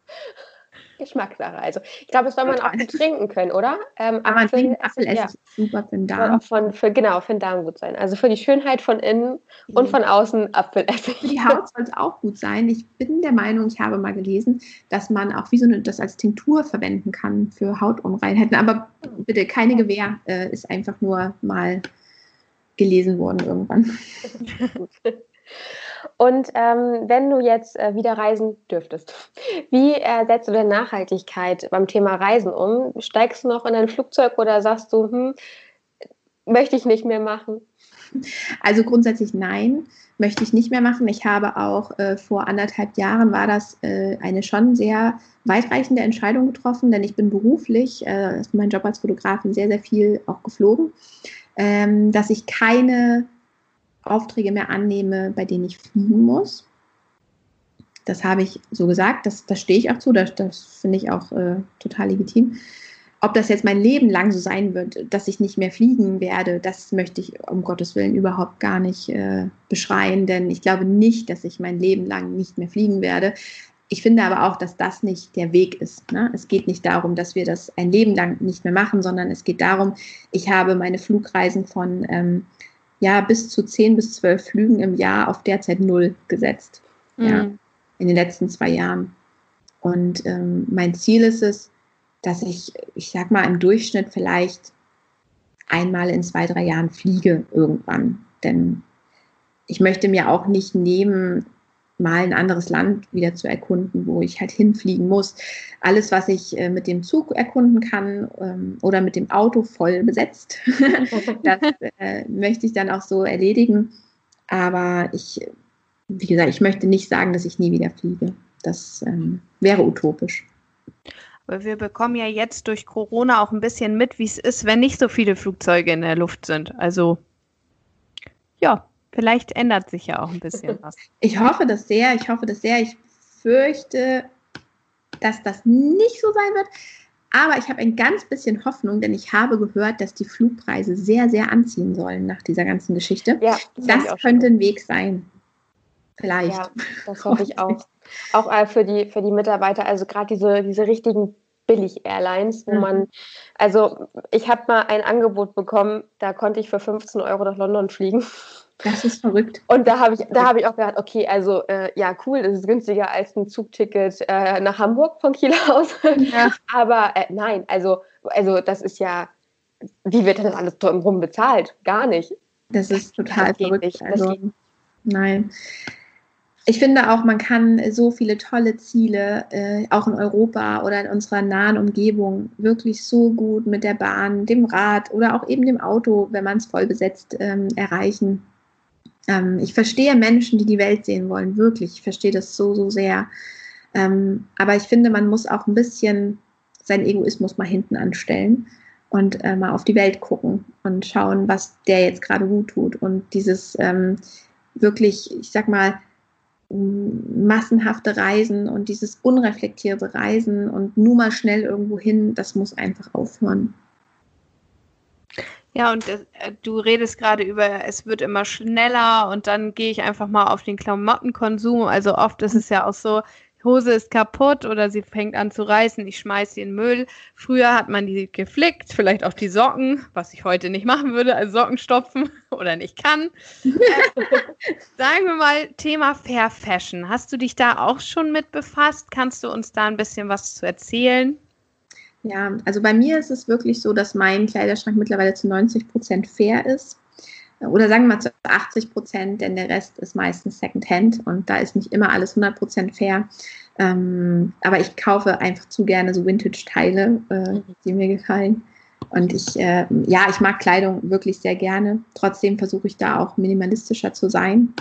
Geschmackssache. Also ich glaube, das soll man auch gut trinken können, oder?
Ähm, Aber trinkt Apfelessig ja. super für den Darm.
Auch von, für, genau, für den Darm gut sein. Also für die Schönheit von innen ja. und von außen Apfelessig.
Für die Haut soll es auch gut sein. Ich bin der Meinung, ich habe mal gelesen, dass man auch wie so eine, das als Tinktur verwenden kann für Hautunreinheiten. Aber bitte keine Gewähr, äh, ist einfach nur mal gelesen worden irgendwann.
Und ähm, wenn du jetzt äh, wieder reisen dürftest, wie äh, setzt du denn Nachhaltigkeit beim Thema Reisen um? Steigst du noch in ein Flugzeug oder sagst du, hm, möchte ich nicht mehr machen?
Also grundsätzlich nein, möchte ich nicht mehr machen. Ich habe auch äh, vor anderthalb Jahren war das äh, eine schon sehr weitreichende Entscheidung getroffen, denn ich bin beruflich, äh, mein Job als Fotografin, sehr, sehr viel auch geflogen, ähm, dass ich keine Aufträge mehr annehme, bei denen ich fliegen muss. Das habe ich so gesagt, das, das stehe ich auch zu, das, das finde ich auch äh, total legitim. Ob das jetzt mein Leben lang so sein wird, dass ich nicht mehr fliegen werde, das möchte ich um Gottes Willen überhaupt gar nicht äh, beschreien, denn ich glaube nicht, dass ich mein Leben lang nicht mehr fliegen werde. Ich finde aber auch, dass das nicht der Weg ist. Ne? Es geht nicht darum, dass wir das ein Leben lang nicht mehr machen, sondern es geht darum, ich habe meine Flugreisen von ähm, ja bis zu zehn bis zwölf Flügen im Jahr auf derzeit null gesetzt. Mhm. Ja, in den letzten zwei Jahren. Und ähm, mein Ziel ist es, dass ich, ich sag mal, im Durchschnitt vielleicht einmal in zwei, drei Jahren fliege irgendwann. Denn ich möchte mir auch nicht nehmen, mal ein anderes Land wieder zu erkunden, wo ich halt hinfliegen muss. Alles, was ich äh, mit dem Zug erkunden kann ähm, oder mit dem Auto voll besetzt, das äh, möchte ich dann auch so erledigen. Aber ich, wie gesagt, ich möchte nicht sagen, dass ich nie wieder fliege. Das ähm, wäre utopisch.
Aber wir bekommen ja jetzt durch Corona auch ein bisschen mit, wie es ist, wenn nicht so viele Flugzeuge in der Luft sind. Also ja, Vielleicht ändert sich ja auch ein bisschen was.
Ich hoffe das sehr, ich hoffe das sehr. Ich fürchte, dass das nicht so sein wird. Aber ich habe ein ganz bisschen Hoffnung, denn ich habe gehört, dass die Flugpreise sehr, sehr anziehen sollen nach dieser ganzen Geschichte. Ja, das, das könnte ein Weg sein. Vielleicht. Ja,
das hoffe ich auch. Auch äh, für die, für die Mitarbeiter, also gerade diese, diese richtigen Billig-Airlines, wo mhm. man, also ich habe mal ein Angebot bekommen, da konnte ich für 15 Euro nach London fliegen.
Das ist verrückt.
Und da habe ich, da habe ich auch gedacht, okay, also äh, ja, cool, das ist günstiger als ein Zugticket äh, nach Hamburg von Kiel aus. Ja. Aber äh, nein, also, also das ist ja, wie wird denn das alles drumherum bezahlt? Gar nicht.
Das ist total das verrückt. Nicht. Also, nein. Ich finde auch, man kann so viele tolle Ziele, äh, auch in Europa oder in unserer nahen Umgebung, wirklich so gut mit der Bahn, dem Rad oder auch eben dem Auto, wenn man es voll besetzt, ähm, erreichen. Ähm, ich verstehe Menschen, die die Welt sehen wollen, wirklich. Ich verstehe das so, so sehr. Ähm, aber ich finde, man muss auch ein bisschen seinen Egoismus mal hinten anstellen und äh, mal auf die Welt gucken und schauen, was der jetzt gerade gut tut. Und dieses ähm, wirklich, ich sag mal, massenhafte Reisen und dieses unreflektierte Reisen und nur mal schnell irgendwo hin, das muss einfach aufhören.
Ja, und äh, du redest gerade über, es wird immer schneller und dann gehe ich einfach mal auf den Klamottenkonsum. Also oft ist es ja auch so, Hose ist kaputt oder sie fängt an zu reißen, ich schmeiße sie in Müll. Früher hat man die geflickt, vielleicht auch die Socken, was ich heute nicht machen würde, also Socken stopfen oder nicht kann. sagen wir mal, Thema Fair Fashion. Hast du dich da auch schon mit befasst? Kannst du uns da ein bisschen was zu erzählen?
Ja, also bei mir ist es wirklich so, dass mein Kleiderschrank mittlerweile zu 90 Prozent fair ist. Oder sagen wir mal zu 80 Prozent, denn der Rest ist meistens Secondhand und da ist nicht immer alles 100 Prozent fair. Ähm, aber ich kaufe einfach zu gerne so Vintage-Teile, äh, die mir gefallen. Und ich, äh, ja, ich mag Kleidung wirklich sehr gerne. Trotzdem versuche ich da auch minimalistischer zu sein.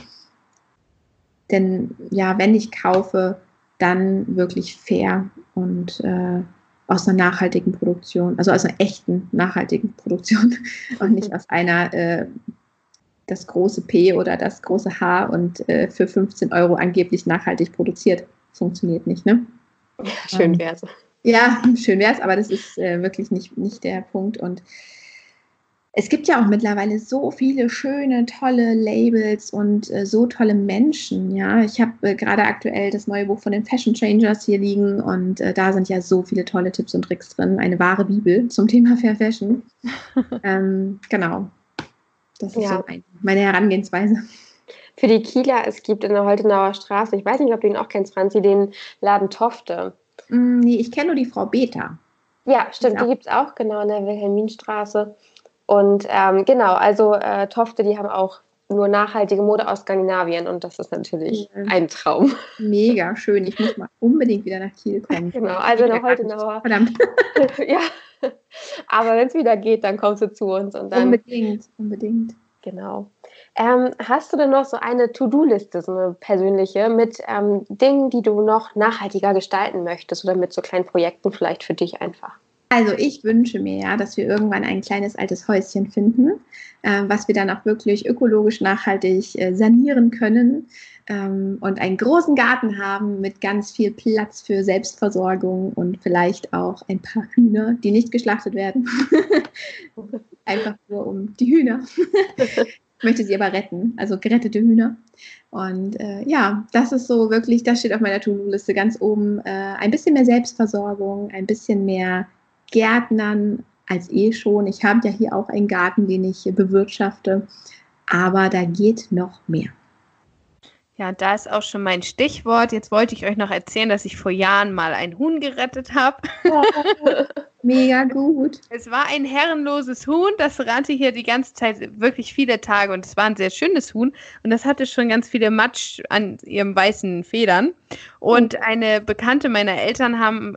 Denn ja, wenn ich kaufe, dann wirklich fair und äh, aus einer nachhaltigen Produktion, also aus einer echten nachhaltigen Produktion und nicht aus einer äh, das große P oder das große H und äh, für 15 Euro angeblich nachhaltig produziert. Funktioniert nicht, ne?
Ja, schön ähm, wär's.
Ja, schön wär's, aber das ist äh, wirklich nicht, nicht der Punkt. Und es gibt ja auch mittlerweile so viele schöne, tolle Labels und äh, so tolle Menschen. Ja, ich habe äh, gerade aktuell das neue Buch von den Fashion Changers hier liegen und äh, da sind ja so viele tolle Tipps und Tricks drin. Eine wahre Bibel zum Thema Fair Fashion. ähm, genau. Das ist ja. so ein, meine Herangehensweise.
Für die Kieler, es gibt in der Holtenauer Straße, ich weiß nicht, ob du ihn auch kennst, Franzi, den Laden Tofte.
Mm, nee, ich kenne nur die Frau Beta.
Ja, stimmt, die gibt es auch, genau, in der Wilhelminstraße. Und ähm, genau, also äh, Tofte, die haben auch nur nachhaltige Mode aus Skandinavien und das ist natürlich ja. ein Traum.
Mega schön. Ich muss mal unbedingt wieder nach Kiel kommen.
Genau, also nach Holtenauer. Verdammt. ja. Aber wenn es wieder geht, dann kommst du zu uns und dann.
Unbedingt, unbedingt.
Genau. Ähm, hast du denn noch so eine To-Do-Liste, so eine persönliche, mit ähm, Dingen, die du noch nachhaltiger gestalten möchtest oder mit so kleinen Projekten vielleicht für dich einfach?
Also ich wünsche mir ja, dass wir irgendwann ein kleines altes Häuschen finden, äh, was wir dann auch wirklich ökologisch nachhaltig äh, sanieren können ähm, und einen großen Garten haben mit ganz viel Platz für Selbstversorgung und vielleicht auch ein paar Hühner, die nicht geschlachtet werden. Einfach nur um die Hühner. ich möchte sie aber retten, also gerettete Hühner. Und äh, ja, das ist so wirklich, das steht auf meiner To-Do-Liste ganz oben. Äh, ein bisschen mehr Selbstversorgung, ein bisschen mehr Gärtnern als eh schon. Ich habe ja hier auch einen Garten, den ich bewirtschafte, aber da geht noch mehr.
Ja, da ist auch schon mein Stichwort. Jetzt wollte ich euch noch erzählen, dass ich vor Jahren mal ein Huhn gerettet habe. Oh,
mega gut.
Es war ein herrenloses Huhn, das rannte hier die ganze Zeit wirklich viele Tage und es war ein sehr schönes Huhn und das hatte schon ganz viele Matsch an ihren weißen Federn. Und eine Bekannte meiner Eltern haben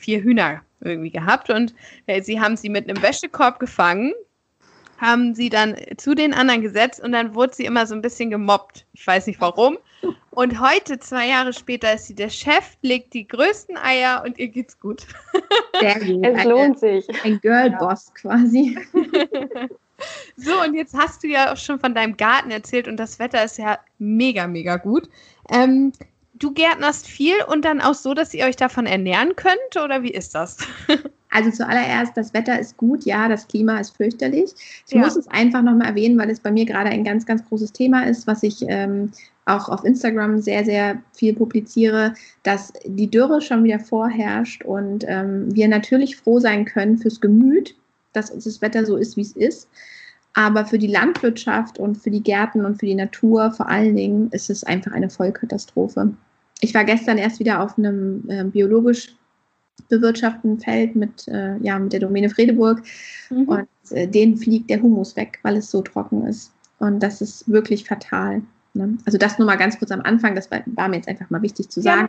vier Hühner irgendwie gehabt und äh, sie haben sie mit einem Wäschekorb gefangen, haben sie dann zu den anderen gesetzt und dann wurde sie immer so ein bisschen gemobbt. Ich weiß nicht warum. Und heute, zwei Jahre später, ist sie der Chef, legt die größten Eier und ihr geht's gut.
Sehr gut. Es lohnt sich.
Ein Girlboss ja. quasi.
So, und jetzt hast du ja auch schon von deinem Garten erzählt und das Wetter ist ja mega, mega gut. Ähm, du gärtnerst viel und dann auch so, dass ihr euch davon ernähren könnt oder wie ist das?
Also zuallererst, das Wetter ist gut, ja, das Klima ist fürchterlich. Ich ja. muss es einfach nochmal erwähnen, weil es bei mir gerade ein ganz, ganz großes Thema ist, was ich ähm, auch auf Instagram sehr, sehr viel publiziere, dass die Dürre schon wieder vorherrscht und ähm, wir natürlich froh sein können fürs Gemüt, dass das Wetter so ist, wie es ist. Aber für die Landwirtschaft und für die Gärten und für die Natur vor allen Dingen ist es einfach eine Vollkatastrophe. Ich war gestern erst wieder auf einem äh, biologisch bewirtschafteten Feld mit, äh, ja, mit der Domäne Fredeburg mhm. und äh, denen fliegt der Humus weg, weil es so trocken ist. Und das ist wirklich fatal. Ne? Also das nur mal ganz kurz am Anfang, das war, war mir jetzt einfach mal wichtig zu sagen. Ja.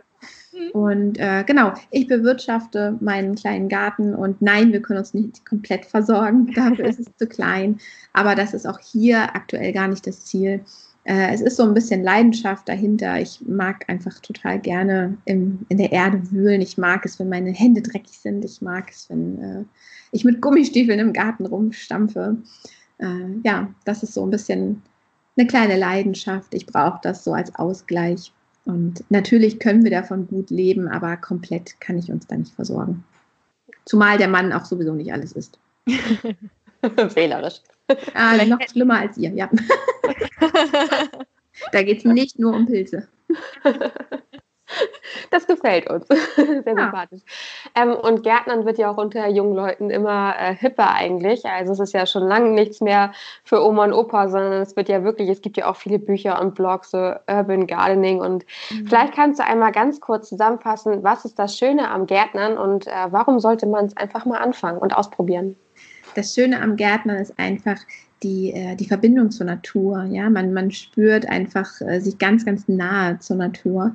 Mhm. Und äh, genau, ich bewirtschafte meinen kleinen Garten und nein, wir können uns nicht komplett versorgen, dafür ist es zu klein. Aber das ist auch hier aktuell gar nicht das Ziel. Äh, es ist so ein bisschen Leidenschaft dahinter. Ich mag einfach total gerne im, in der Erde wühlen. Ich mag es, wenn meine Hände dreckig sind. Ich mag es, wenn äh, ich mit Gummistiefeln im Garten rumstampfe. Äh, ja, das ist so ein bisschen eine kleine Leidenschaft. Ich brauche das so als Ausgleich. Und natürlich können wir davon gut leben, aber komplett kann ich uns da nicht versorgen. Zumal der Mann auch sowieso nicht alles ist.
Wählerisch.
Ah, noch schlimmer als ihr, ja. da geht es nicht nur um Pilze.
Das gefällt uns. Sehr ja. sympathisch. Ähm, und Gärtnern wird ja auch unter jungen Leuten immer äh, hipper eigentlich. Also es ist ja schon lange nichts mehr für Oma und Opa, sondern es wird ja wirklich, es gibt ja auch viele Bücher und Blogs, so Urban Gardening. Und mhm. vielleicht kannst du einmal ganz kurz zusammenfassen, was ist das Schöne am Gärtnern und äh, warum sollte man es einfach mal anfangen und ausprobieren?
Das Schöne am Gärtnern ist einfach, die, äh, die Verbindung zur Natur. Ja, man, man spürt einfach äh, sich ganz, ganz nahe zur Natur.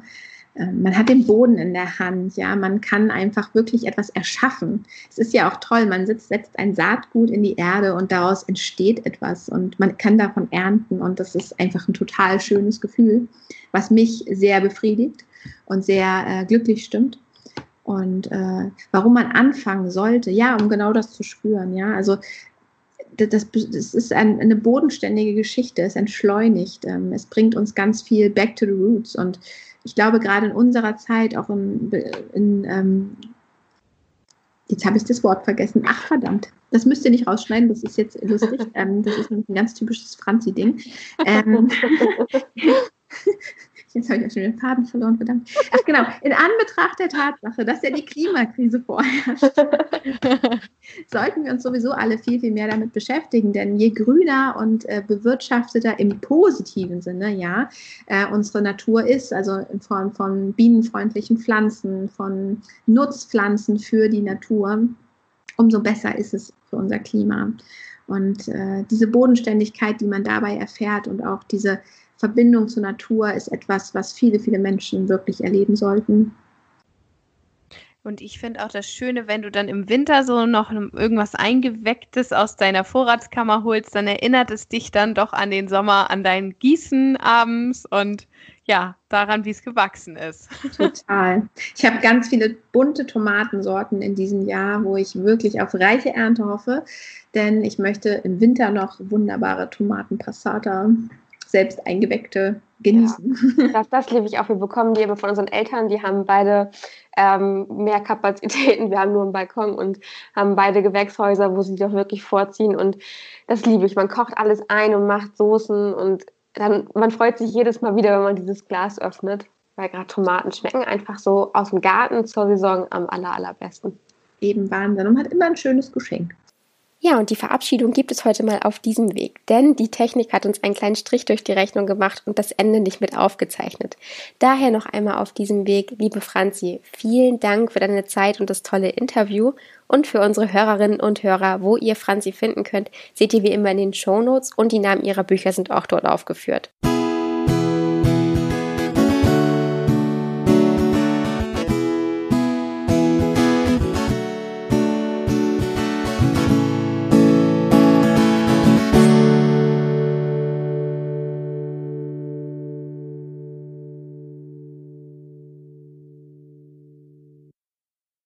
Ähm, man hat den Boden in der Hand, ja, man kann einfach wirklich etwas erschaffen. Es ist ja auch toll, man sitzt, setzt ein Saatgut in die Erde und daraus entsteht etwas und man kann davon ernten und das ist einfach ein total schönes Gefühl, was mich sehr befriedigt und sehr äh, glücklich stimmt. Und äh, warum man anfangen sollte, ja, um genau das zu spüren, ja, also das, das ist ein, eine bodenständige Geschichte, es entschleunigt, ähm, es bringt uns ganz viel back to the roots und ich glaube, gerade in unserer Zeit, auch in, in ähm, jetzt habe ich das Wort vergessen. Ach, verdammt. Das müsst ihr nicht rausschneiden, das ist jetzt lustig. Ähm, das ist ein ganz typisches Franzi-Ding. Ähm, Jetzt habe ich auch schon den Faden verloren, verdammt. Ach genau, in Anbetracht der Tatsache, dass ja die Klimakrise vorherrscht, sollten wir uns sowieso alle viel, viel mehr damit beschäftigen. Denn je grüner und äh, bewirtschafteter im positiven Sinne, ja, äh, unsere Natur ist, also in Form von bienenfreundlichen Pflanzen, von Nutzpflanzen für die Natur, umso besser ist es für unser Klima. Und äh, diese Bodenständigkeit, die man dabei erfährt und auch diese Verbindung zur Natur ist etwas, was viele, viele Menschen wirklich erleben sollten.
Und ich finde auch das Schöne, wenn du dann im Winter so noch irgendwas Eingewecktes aus deiner Vorratskammer holst, dann erinnert es dich dann doch an den Sommer, an dein Gießen abends und ja, daran, wie es gewachsen ist.
Total. Ich habe ganz viele bunte Tomatensorten in diesem Jahr, wo ich wirklich auf reiche Ernte hoffe, denn ich möchte im Winter noch wunderbare Tomatenpassata selbst eingeweckte genießen.
Ja, das, das liebe ich auch. Wir bekommen die immer von unseren Eltern, die haben beide ähm, mehr Kapazitäten. Wir haben nur einen Balkon und haben beide Gewächshäuser, wo sie doch wirklich vorziehen. Und das liebe ich. Man kocht alles ein und macht Soßen und dann, man freut sich jedes Mal wieder, wenn man dieses Glas öffnet, weil gerade Tomaten schmecken einfach so aus dem Garten zur Saison am aller, allerbesten.
Eben Wahnsinn und hat immer ein schönes Geschenk.
Ja, und die Verabschiedung gibt es heute mal auf diesem Weg, denn die Technik hat uns einen kleinen Strich durch die Rechnung gemacht und das Ende nicht mit aufgezeichnet. Daher noch einmal auf diesem Weg, liebe Franzi, vielen Dank für deine Zeit und das tolle Interview und für unsere Hörerinnen und Hörer, wo ihr Franzi finden könnt, seht ihr wie immer in den Show Notes und die Namen ihrer Bücher sind auch dort aufgeführt.